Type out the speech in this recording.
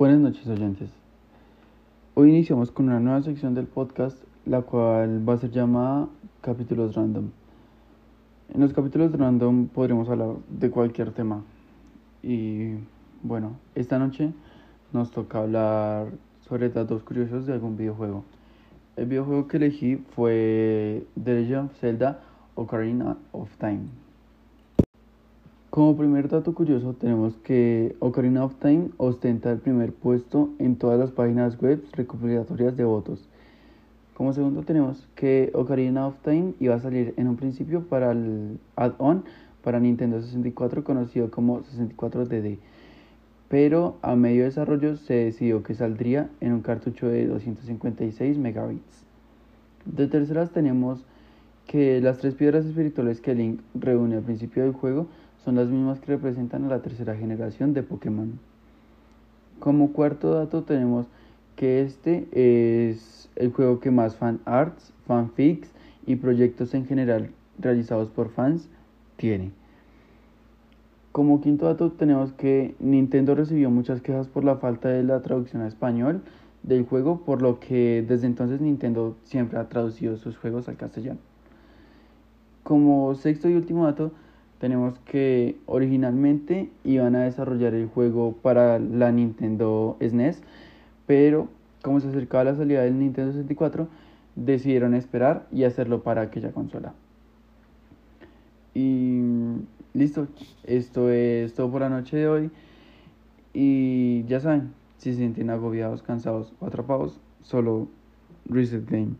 Buenas noches oyentes. Hoy iniciamos con una nueva sección del podcast, la cual va a ser llamada capítulos random. En los capítulos random podremos hablar de cualquier tema. Y bueno, esta noche nos toca hablar sobre datos curiosos de algún videojuego. El videojuego que elegí fue The Legend of Zelda Ocarina of Time. Como primer dato curioso tenemos que Ocarina of Time ostenta el primer puesto en todas las páginas web recopilatorias de votos. Como segundo tenemos que Ocarina of Time iba a salir en un principio para el add-on para Nintendo 64 conocido como 64DD, pero a medio desarrollo se decidió que saldría en un cartucho de 256 megabits. De terceras tenemos que las tres piedras espirituales que Link reúne al principio del juego son las mismas que representan a la tercera generación de Pokémon. Como cuarto dato tenemos que este es el juego que más fan arts, fanfics y proyectos en general realizados por fans tiene. Como quinto dato tenemos que Nintendo recibió muchas quejas por la falta de la traducción a español del juego, por lo que desde entonces Nintendo siempre ha traducido sus juegos al castellano. Como sexto y último dato, tenemos que originalmente iban a desarrollar el juego para la Nintendo SNES, pero como se acercaba la salida del Nintendo 64, decidieron esperar y hacerlo para aquella consola. Y listo, esto es todo por la noche de hoy. Y ya saben, si se sienten agobiados, cansados o atrapados, solo reset game.